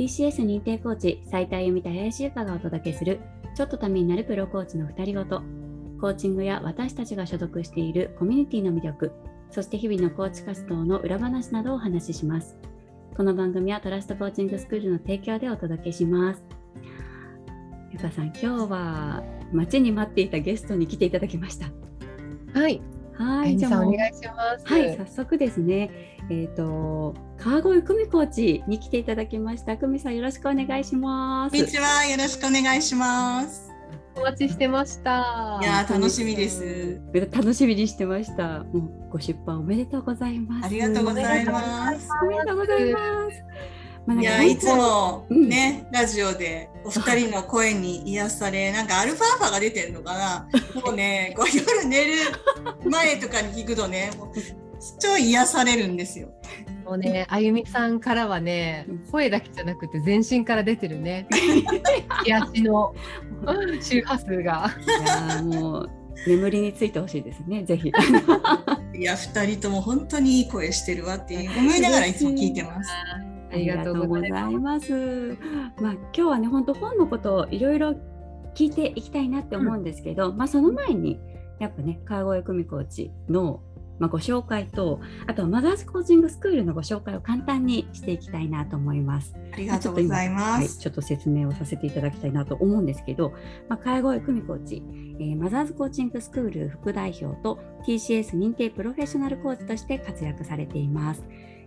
TCS 認定コーチ斉田由美と林由香がお届けするちょっとためになるプロコーチの2人ごと。コーチングや私たちが所属しているコミュニティの魅力そして日々のコーチ活動の裏話などをお話しします。この番組はトラストコーチングスクールの提供でお届けします。ゆかさん今日は待ちに待っていたゲストに来ていただきました。はい。はい、じゃあお願いします。はい、早速ですね。えっ、ー、と川越久美コーチに来ていただきました。久美さんよろしくお願いします。こんにちは、よろしくお願いします。お待ちしてました。いや楽しみです。楽しみにしてました。もうご出版おめでとうございます。ありがとうございます。おめでとうございます。まあ、いやいつもね、うん、ラジオでお二人の声に癒されなんかアルファーファが出てるのかな もうねこう夜寝る前とかに聞くとねもう超癒されるんですよ。もうね、あゆみさんからはね、声だけじゃなくて全身から出てるね。癒しの周波数が。いやもう眠りについてほしいですね、ぜひ。いや、二人とも本当にいい声してるわって思いながらいつも聞いてます。ありがとうございます。まあ、今日はね、本当本のことをいろいろ聞いていきたいなって思うんですけど、うん、まあ、その前に、やっぱね、川越久美コーチのまあ、ご紹介とあとはマザーズコーチングスクールのご紹介を簡単にしていきたいなと思います。ありがとうございます。はい、ちょっと説明をさせていただきたいなと思うんですけど、まあ、川越久美コーチ、えー、マザーズコーチングスクール副代表と TCS 認定プロフェッショナルコーチとして活躍されています。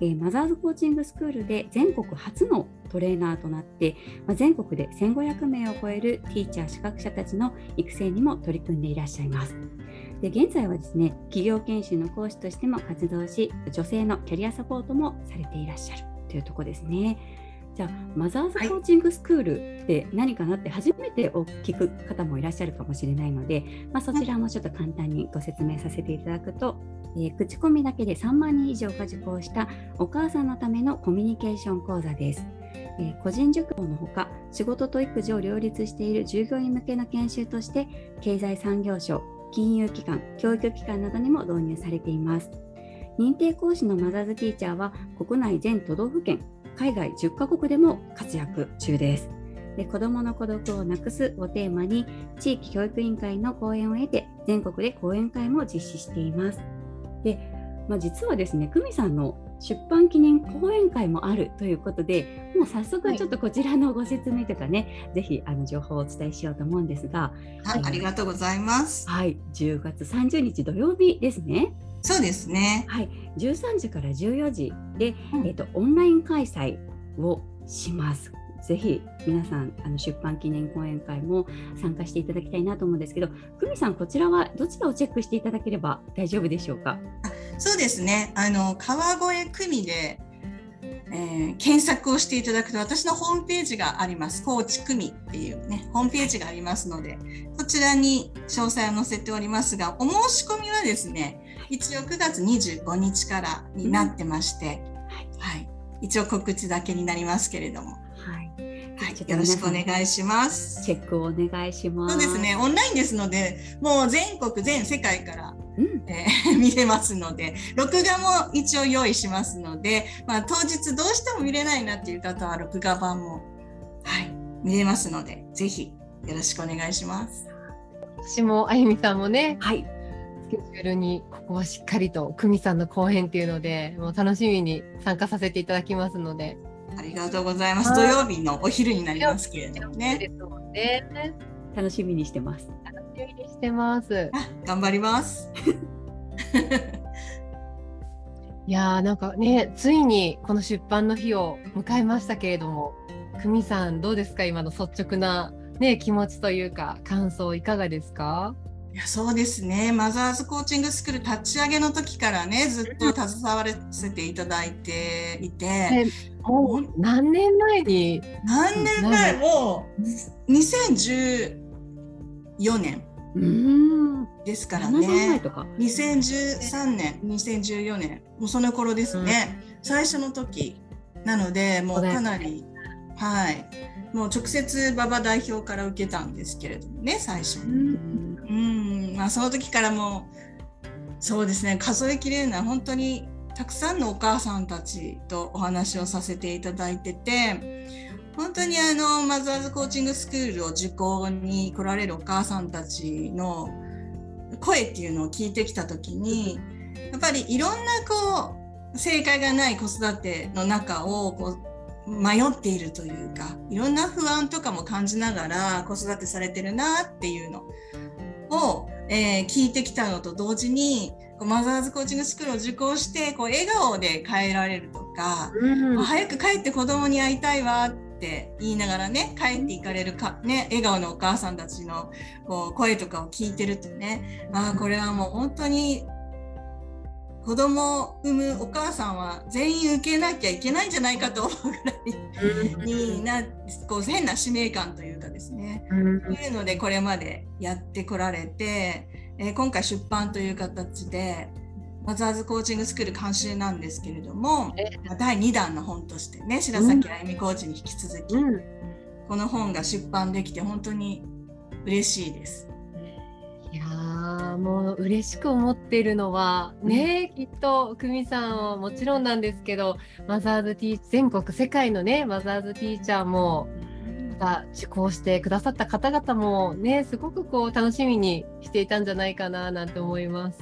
えー、マザーズコーチングスクールで全国初のトレーナーとなって、まあ、全国で1500名を超えるティーチャー資格者たちの育成にも取り組んでいらっしゃいます。で現在はですね企業研修の講師としても活動し女性のキャリアサポートもされていらっしゃるというところですね。じゃあマザーズコーチングスクールって何かなって初めてお聞く方もいらっしゃるかもしれないので、まあ、そちらもちょっと簡単にご説明させていただくと、えー、口コミだけで3万人以上が受講したお母さんのためのコミュニケーション講座です。えー、個人塾講のほか仕事と育児を両立している従業員向けの研修として経済産業省金融機関教育機関などにも導入されています認定講師のマザーズティーチャーは国内全都道府県海外10カ国でも活躍中です。で子どもの孤独をなくすをテーマに地域教育委員会の講演を得て全国で講演会も実施しています。で、まあ、実はですね久美さんの出版記念講演会もあるということでもう早速ちょっとこちらのご説明とかね、はい、ぜひあの情報をお伝えしようと思うんですが、はい、ありがとうございます。はい、10月30日土曜日ですね。そうですね。はい、13時から14時で、うん、えっ、とオンライン開催をします。ぜひ皆さんあの出版記念講演会も参加していただきたいなと思うんですけど、久美さんこちらはどちらをチェックしていただければ大丈夫でしょうか？そうですね。あの川越久美で、えー、検索をしていただくと私のホームページがあります。高知久美っていうねホームページがありますので、そちらに詳細を載せておりますが、お申し込みはですね。一応9月25日からになってまして、うん、はい、一応告知だけになりますけれども。はい、よろしくお願いします。チェックをお願いします。そうですね、オンラインですので、もう全国全世界から、うん、えー、見れますので、録画も一応用意しますので、まあ当日どうしても見れないなっていう方は録画版もはい見れますので、ぜひよろしくお願いします。私もあゆみさんもね、はい、スケジュールにここはしっかりと久美さんの講演っていうのでもう楽しみに参加させていただきますのでありがとうございます。土曜日のお昼になりますけれどもね。ね楽しみにしてます。楽しみにしてます。頑張ります。いやーなんかねついにこの出版の日を迎えましたけれども久美さんどうですか？今の率直なね気持ちというか感想いかがですか？いやそうですね。マザーズコーチングスクール立ち上げの時からねずっと携わらせていただいていて、もう何年前に？何年前？もう2014年ですからね。2013年2014年もうその頃ですね、うん、最初の時なのでもうかなりはい。もう直接馬場代表から受けたんですけれどもね最初に。うんまあ、その時からもそうですね数えきれない本当にたくさんのお母さんたちとお話をさせていただいてて本当にあのマザーズコーチングスクールを受講に来られるお母さんたちの声っていうのを聞いてきた時にやっぱりいろんなこう正解がない子育ての中をこう迷っているというかいろんな不安とかも感じながら子育てされてるなっていうのを、えー、聞いてきたのと同時にマザーズコーチングスクールを受講してこう笑顔で帰られるとか、うん、早く帰って子供に会いたいわって言いながらね帰っていかれるか、ね、笑顔のお母さんたちのこう声とかを聞いてるとねああこれはもう本当に子供を産むお母さんは全員受けなきゃいけないんじゃないかと思うぐらいになこう変な使命感というかですね、というのでこれまでやってこられて、えー、今回出版という形でマザーズコーチングスクール監修なんですけれども、第2弾の本としてね白崎あゆみコーチに引き続き、この本が出版できて本当に嬉しいです。嬉しく思っているのはね、うん、きっと久美さんはもちろんなんですけどマザーズティー全国世界のねマザーズティーチャーもまた受講してくださった方々もねすごくこう楽しみにしていたんじゃないかななんて思います。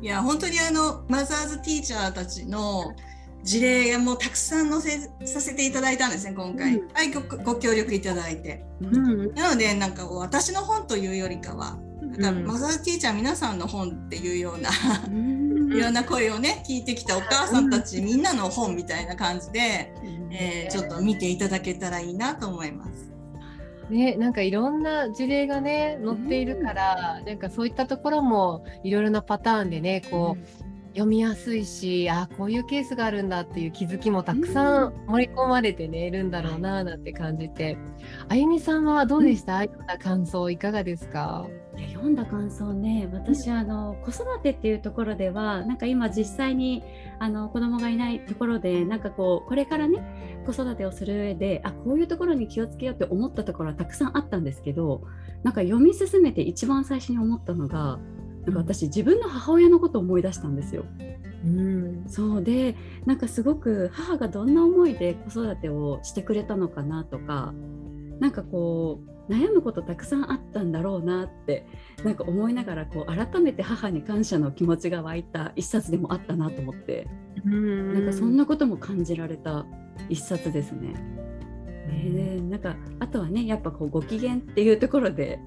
いや本当にあのマザーズティーチャーたちの事例もたくさん載せさせていただいたんですね今回、うん、はいごご協力いただいて、うん、なのでなんか私の本というよりかはだからマザーティーチャー皆さんの本っていうようないろんな声をね聞いてきたお母さんたちみんなの本みたいな感じで、えー、ちょっと見ていただけたらいいなと思います。ね、なんかいろんな事例がね載っているから、うん、なんかそういったところもいろいろなパターンでねこう、読みやすいしあこういうケースがあるんだっていう気づきもたくさん盛り込まれてねいるんだろうななんて感じて。あゆみさんはどうでした、うん、感想いかがですか？読んだ感想ね私、あの子育てっていうところではなんか今実際にあの子供がいないところでなんかこうこれからね子育てをする上であこういうところに気をつけようって思ったところはたくさんあったんですけどなんか読み進めて一番最初に思ったのがなんか私自分の母親のことを思い出したんですよ。うん、そうでなんかすごく母がどんな思いで子育てをしてくれたのかなとかなんかこう悩むことたくさんあったんだろうなってなんか思いながらこう改めて母に感謝の気持ちが湧いた一冊でもあったなと思ってうん。なんかそんなことも感じられた一冊ですね。えー、なんかあとはねやっぱこうご機嫌っていうところで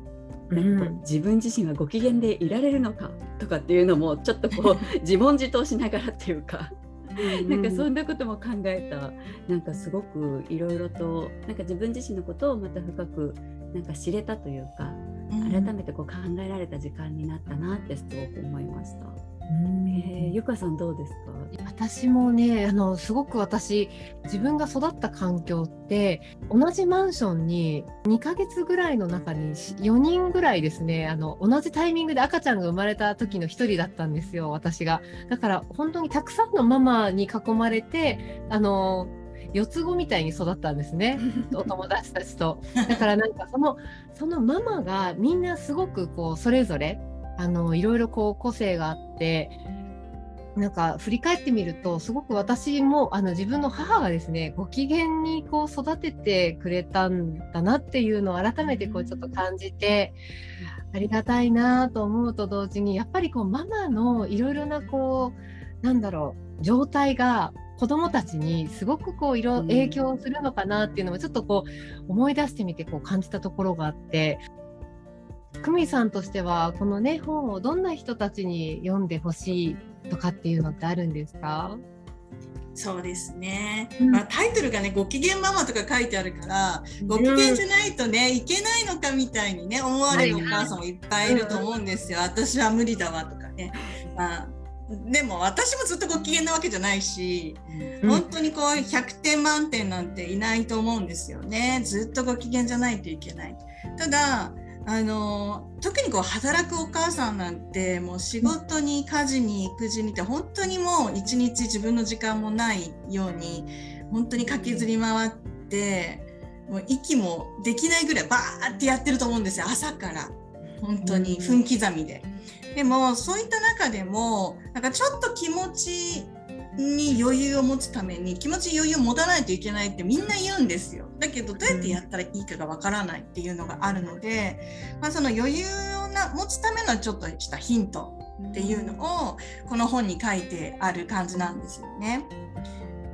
なんか自分自身はご機嫌でいられるのかとかっていうのもちょっとこう 自問自答しながらっていうかなんかそんなことも考えた。なんかすごくいろいろとなんか自分自身のことをまた深くなんか知れたというか改めてこう考えられた時間になったなってすごく思いました。えー、ゆかさんどうですか？私もねあのすごく私自分が育った環境って同じマンションに2ヶ月ぐらいの中に4人ぐらいですねあの同じタイミングで赤ちゃんが生まれた時の1人だったんですよ私が。だから本当にたくさんのママに囲まれてあの四つ子みたいに育ったんですね お友達たちと。だからなんかそのそのママがみんなすごくこうそれぞれあのいろいろこう個性があってなんか振り返ってみるとすごく私もあの自分の母がですねご機嫌にこう育ててくれたんだなっていうのを改めてこうちょっと感じてありがたいなと思うと同時にやっぱりこうママのいろいろなこうなんだろう状態が子どもたちにすごくこう色影響するのかなっていうのもちょっとこう思い出してみてこう感じたところがあって久美さんとしてはこのね本をどんな人たちに読んでほしいとかっていうのってあるんですか？そうですね、うん、まあ、タイトルがね「ご機嫌ママ」とか書いてあるからご機嫌じゃないとねいけないのかみたいにね思われるお母さんもいっぱいいると思うんですよ、私は無理だわとかね。まあでも私もずっとご機嫌なわけじゃないし、うん、本当にこう100点満点なんていないと思うんですよね。ずっとご機嫌じゃないといけない。ただあの特にこう働くお母さんなんてもう仕事に家事に育児にって本当にもう一日自分の時間もないように本当に駆けずり回ってもう息もできないぐらいバーってやってると思うんですよ朝から本当に分刻みで。でもそういった中でもなんかちょっと気持ちに余裕を持つために気持ちに余裕を持たないといけないってみんな言うんですよ。だけどどうやってやったらいいかがわからないっていうのがあるので、まあ、その余裕をな持つためのちょっとしたヒントっていうのをこの本に書いてある感じなんですよね。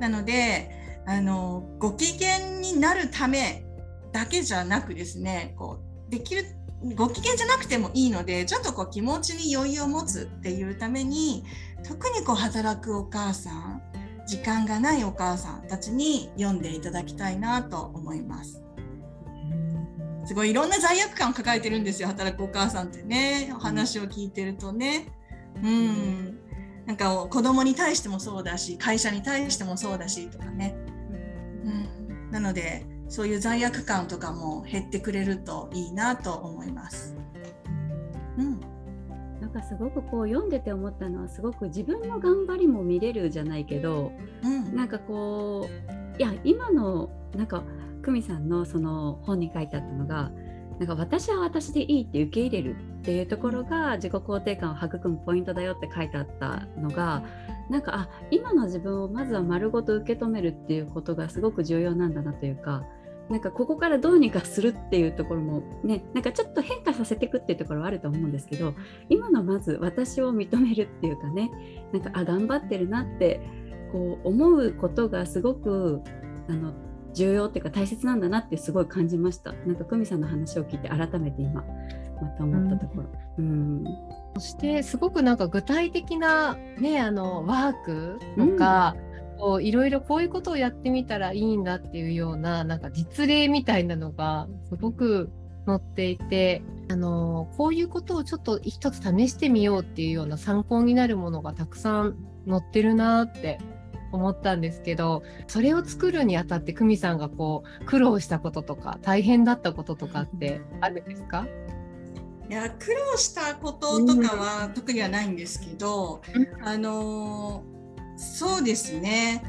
なのであのご機嫌になるためだけじゃなくですねこうできるご機嫌じゃなくてもいいのでちょっとこう気持ちに余裕を持つっていうために特にこう働くお母さん時間がないお母さんたちに読んでいただきたいなと思います。すごいいろんな罪悪感を抱えてるんですよ働くお母さんってねお話を聞いてるとね。うんなんか子供に対してもそうだし会社に対してもそうだしとかね。うん、なのでそういう罪悪感とかも減ってくれるといいなと思います。うんなんかすごくこう読んでて思ったのはすごく自分の頑張りも見れるじゃないけど、うん、なんかこういや今のなんか久美さんのその本に書いてあったのがなんか私は私でいいって受け入れるっていうところが自己肯定感を育むポイントだよって書いてあったのがなんかあ今の自分をまずは丸ごと受け止めるっていうことがすごく重要なんだなというかなんかここからどうにかするっていうところもねなんかちょっと変化させていくっていうところはあると思うんですけど今のまず私を認めるっていうかねなんかあ頑張ってるなってこう思うことがすごくあの重要っていうか大切なんだなってすごい感じました。なんか久美さんの話を聞いて改めて今また思ったところ。うん、うん。そしてすごくなんか具体的なねあのワークとか、こういろいろこういうことをやってみたらいいんだっていうようななんか実例みたいなのがすごく載っていてあのこういうことをちょっと一つ試してみようっていうような参考になるものがたくさん載ってるなって思ったんですけどそれを作るにあたって久美さんがこう苦労したこととか大変だったこととかってあるんですか？いや苦労したこととかは特にはないんですけど、うん、あのそうですね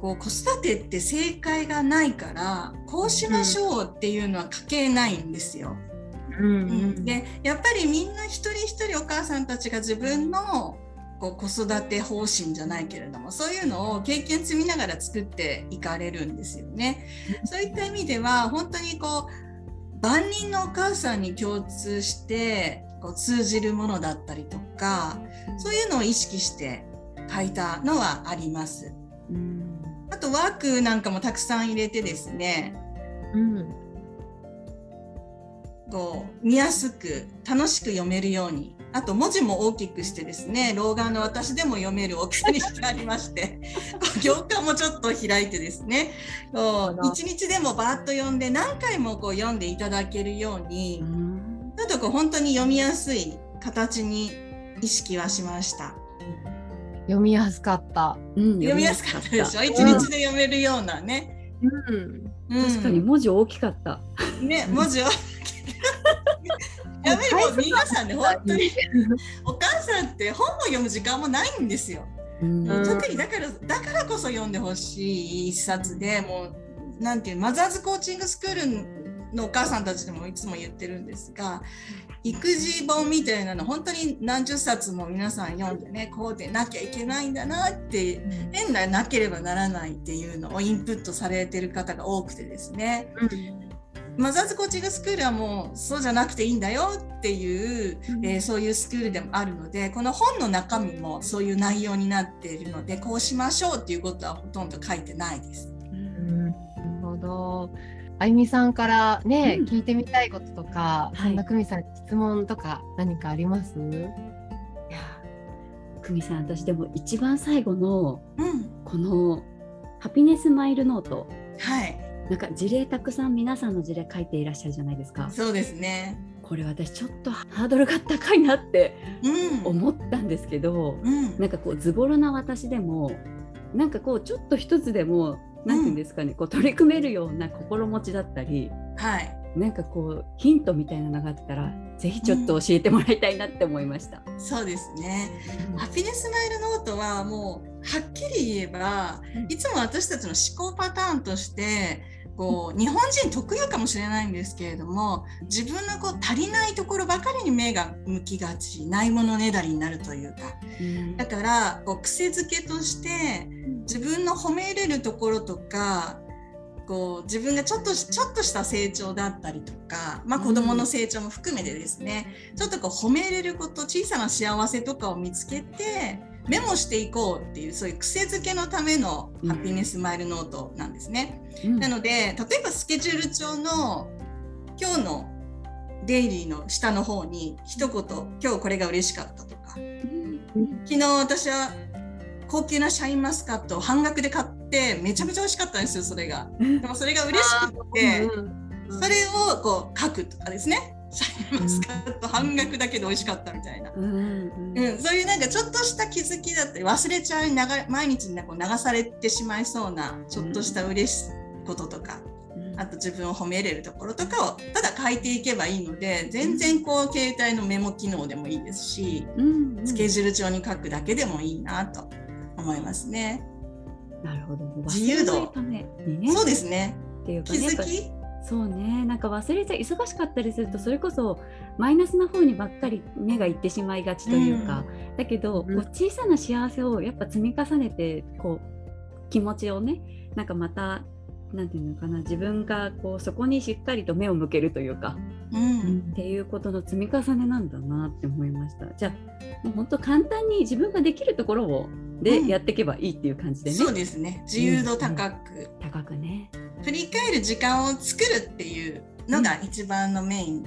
こう子育てって正解がないからこうしましょうっていうのは書けないんですよ。うん、うん、でやっぱりみんな一人一人お母さんたちが自分のこう子育て方針じゃないけれどもそういうのを経験積みながら作っていかれるんですよね。そういった意味では本当にこう万人のお母さんに共通してこう通じるものだったりとかそういうのを意識して書いたのはあります。あとワークなんかもたくさん入れてですね、うん、こう見やすく楽しく読めるように。あと文字も大きくしてですね。老眼の私でも読める大きさにしてありまして。行間もちょっと開いてですね。一日でもバーッと読んで何回もこう読んでいただけるように。ちょっとこう本当に読みやすい形に意識はしました。読みやすかった。うん、読みやすかったでしょ？一、日で読めるようなね。うん、うん、確かに文字大きかった。ね、文字大きやめも皆さんね本当にお母さんって本を読む時間もないんですよ。うん、特にだからだからこそ読んでほしい一冊でもうなんていうマザーズコーチングスクールのお母さんたちでもいつも言ってるんですが育児本みたいなの本当に何十冊も皆さん読んでねこうでなきゃいけないんだなって変ななければならないっていうのをインプットされてる方が多くてですね。うん。マザーズコーチングスクールはもうそうじゃなくていいんだよっていう、うん、えー、そういうスクールでもあるのでこの本の中身もそういう内容になっているのでこうしましょうっていうことはほとんど書いてないです。うん、なるほどあゆみさんからね、うん、聞いてみたいこととか、そんな久美さん質問とか何かあります？いや久美さん私でも一番最後の、うん、このハピネスマイルノート。はい。なんか事例たくさん皆さんの事例書いていらっしゃるじゃないですか。そうですね。これ私ちょっとハードルが高いなって思ったんですけど、うん、なんかこうズボラな私でもなんかこうちょっと一つでも何て言うんですかね、うん、こう取り組めるような心持ちだったり、はい、なんかこうヒントみたいなのがあったらぜひちょっと教えてもらいたいなって思いました。うん、そうですね、ハピネスマイルノートはもうはっきり言えば、いつも私たちの思考パターンとしてこう日本人特有かもしれないんですけれども自分のこう足りないところばかりに目が向きがちないものねだりになるというか、うん、だからこう癖づけとして自分の褒めれるところとかこう自分がちょっとちょっとした成長だったりとか、まあ、子どもの成長も含めてですね、うん、ちょっとこう褒めれること小さな幸せとかを見つけてメモしていこうっていうそういう癖づけのためのハッピネスマイルノートなんですね。うん、なので例えばスケジュール帳の今日のデイリーの下の方に一言「今日これが嬉しかった」とか、うん、昨日私は高級なシャインマスカットを半額で買ってめちゃめちゃ美味しかったんですよそれが。でもそれが嬉しくて、それをこう書くとかですね。シャインマスカット半額だけど美味しかったみたいな、うん、うん、そういうなんかちょっとした気づきだったり忘れちゃう流毎日にこう流されてしまいそうなちょっとした嬉しいこととか、あと自分を褒めれるところとかをただ書いていけばいいので全然こう携帯のメモ機能でもいいですし、スケジュール帳に書くだけでもいいなと思いますね。なるほど。自由度。ね、そうですね。っていうか、ね、気づき。そうね。なんか忘れちゃ忙しかったりするとそれこそマイナスな方にばっかり目がいってしまいがちというか、うん、だけど、こう小さな幸せをやっぱ積み重ねてこう気持ちをねなんかまたなんていうのかな自分がこうそこにしっかりと目を向けるというか、うん、っていうことの積み重ねなんだなって思いました。じゃあもう本当簡単に自分ができるところをでやっていけばいいっていう感じでね、うん、そうですね。自由度高く、うん、高くね。振り返る時間を作るっていうのが一番のメイン、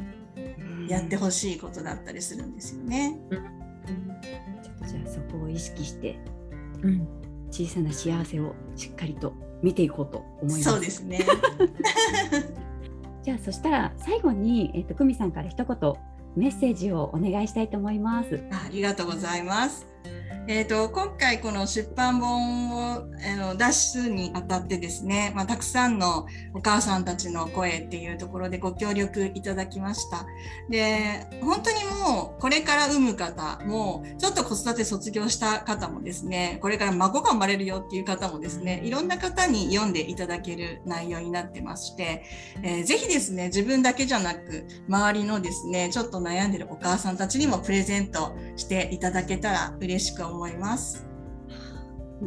やってほしいことだったりするんですよね、ちょっとじゃあそこを意識して、うん、小さな幸せをしっかりと見ていこうと思います。そうですね。じゃあそしたら最後にえっ、ー、と久美さんから一言メッセージをお願いしたいと思います。ありがとうございます。えーと、今回この出版本をあの出すにあたってですね、まあ、たくさんのお母さんたちの声っていうところでご協力いただきました。で本当にもうこれから産む方もちょっと子育て卒業した方もですねこれから孫が生まれるよっていう方もですねいろんな方に読んでいただける内容になってまして、えー、ぜひですね自分だけじゃなく周りのですねちょっと悩んでるお母さんたちにもプレゼントしていただけたら嬉しく思います。思います。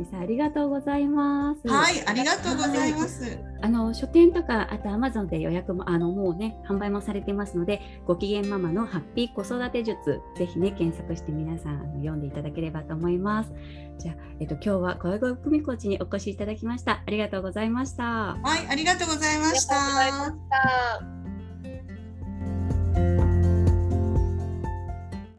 さんありがとうございます。はい、ありがとうございます。あの書店とかあとアマゾンで予約もあのもうね販売もされてますので、ご機嫌ママのハッピー子育て術ぜひね検索して皆さんあの読んでいただければと思います。じゃあえっと今日は小江久美コーチにお越しいただきました。ありがとうございました。はい、ありがとうございました。